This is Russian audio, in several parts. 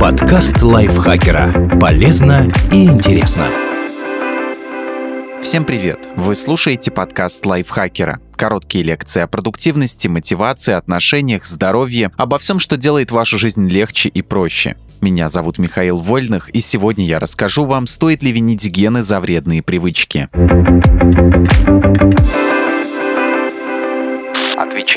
Подкаст лайфхакера. Полезно и интересно. Всем привет! Вы слушаете подкаст лайфхакера. Короткие лекции о продуктивности, мотивации, отношениях, здоровье, обо всем, что делает вашу жизнь легче и проще. Меня зовут Михаил Вольных, и сегодня я расскажу вам, стоит ли винить гены за вредные привычки.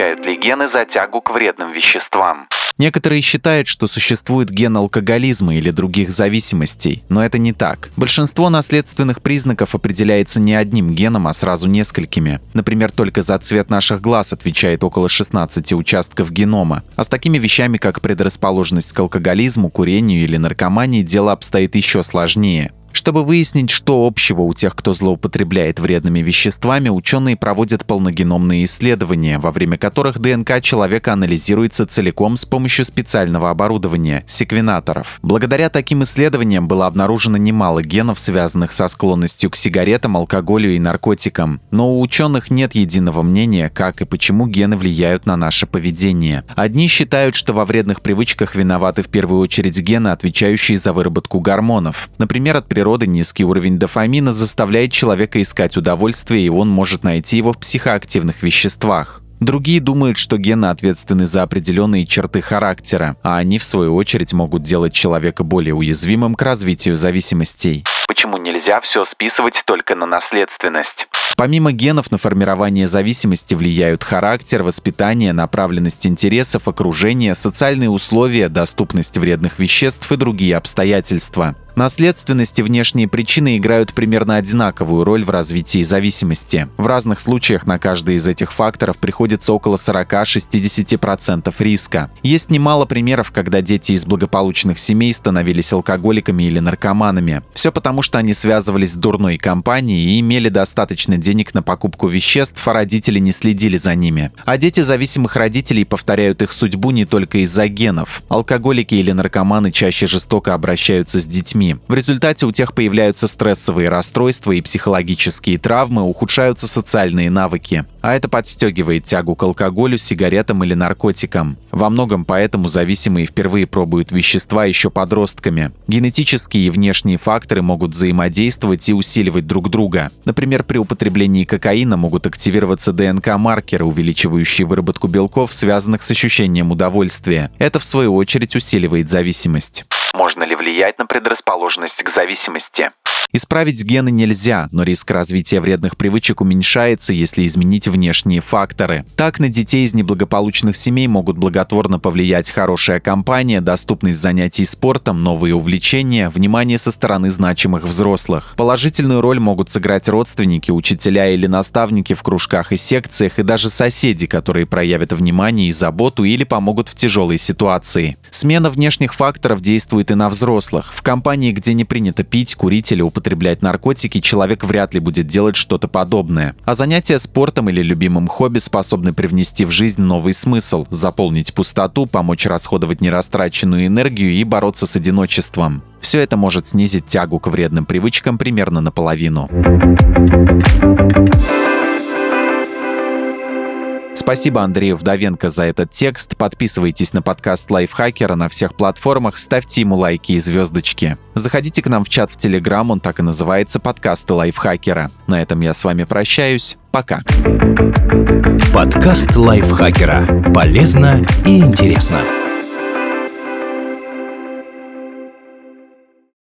Отвечают ли гены за тягу к вредным веществам? Некоторые считают, что существует ген алкоголизма или других зависимостей, но это не так. Большинство наследственных признаков определяется не одним геном, а сразу несколькими. Например, только за цвет наших глаз отвечает около 16 участков генома. А с такими вещами, как предрасположенность к алкоголизму, курению или наркомании, дело обстоит еще сложнее. Чтобы выяснить, что общего у тех, кто злоупотребляет вредными веществами, ученые проводят полногеномные исследования, во время которых ДНК человека анализируется целиком с помощью специального оборудования – секвенаторов. Благодаря таким исследованиям было обнаружено немало генов, связанных со склонностью к сигаретам, алкоголю и наркотикам. Но у ученых нет единого мнения, как и почему гены влияют на наше поведение. Одни считают, что во вредных привычках виноваты в первую очередь гены, отвечающие за выработку гормонов. Например, от природы низкий уровень дофамина заставляет человека искать удовольствие, и он может найти его в психоактивных веществах. Другие думают, что гены ответственны за определенные черты характера, а они, в свою очередь, могут делать человека более уязвимым к развитию зависимостей. Почему нельзя все списывать только на наследственность? Помимо генов на формирование зависимости влияют характер, воспитание, направленность интересов, окружение, социальные условия, доступность вредных веществ и другие обстоятельства. Наследственность и внешние причины играют примерно одинаковую роль в развитии зависимости. В разных случаях на каждый из этих факторов приходится около 40-60% риска. Есть немало примеров, когда дети из благополучных семей становились алкоголиками или наркоманами. Все потому, что они связывались с дурной компанией и имели достаточно денег на покупку веществ, а родители не следили за ними. А дети зависимых родителей повторяют их судьбу не только из-за генов. Алкоголики или наркоманы чаще жестоко обращаются с детьми детьми. В результате у тех появляются стрессовые расстройства и психологические травмы, ухудшаются социальные навыки. А это подстегивает тягу к алкоголю, сигаретам или наркотикам. Во многом поэтому зависимые впервые пробуют вещества еще подростками. Генетические и внешние факторы могут взаимодействовать и усиливать друг друга. Например, при употреблении кокаина могут активироваться ДНК-маркеры, увеличивающие выработку белков, связанных с ощущением удовольствия. Это, в свою очередь, усиливает зависимость. Можно ли влиять на предрасположенность к зависимости? Исправить гены нельзя, но риск развития вредных привычек уменьшается, если изменить внешние факторы. Так, на детей из неблагополучных семей могут благотворно повлиять хорошая компания, доступность занятий спортом, новые увлечения, внимание со стороны значимых взрослых. Положительную роль могут сыграть родственники, учителя или наставники в кружках и секциях, и даже соседи, которые проявят внимание и заботу или помогут в тяжелой ситуации. Смена внешних факторов действует и на взрослых. В компании, где не принято пить, курить или употреблять употреблять наркотики, человек вряд ли будет делать что-то подобное. А занятия спортом или любимым хобби способны привнести в жизнь новый смысл, заполнить пустоту, помочь расходовать нерастраченную энергию и бороться с одиночеством. Все это может снизить тягу к вредным привычкам примерно наполовину. Спасибо Андрею Вдовенко за этот текст. Подписывайтесь на подкаст Лайфхакера на всех платформах, ставьте ему лайки и звездочки. Заходите к нам в чат в Телеграм, он так и называется «Подкасты Лайфхакера». На этом я с вами прощаюсь. Пока. Подкаст Лайфхакера. Полезно и интересно.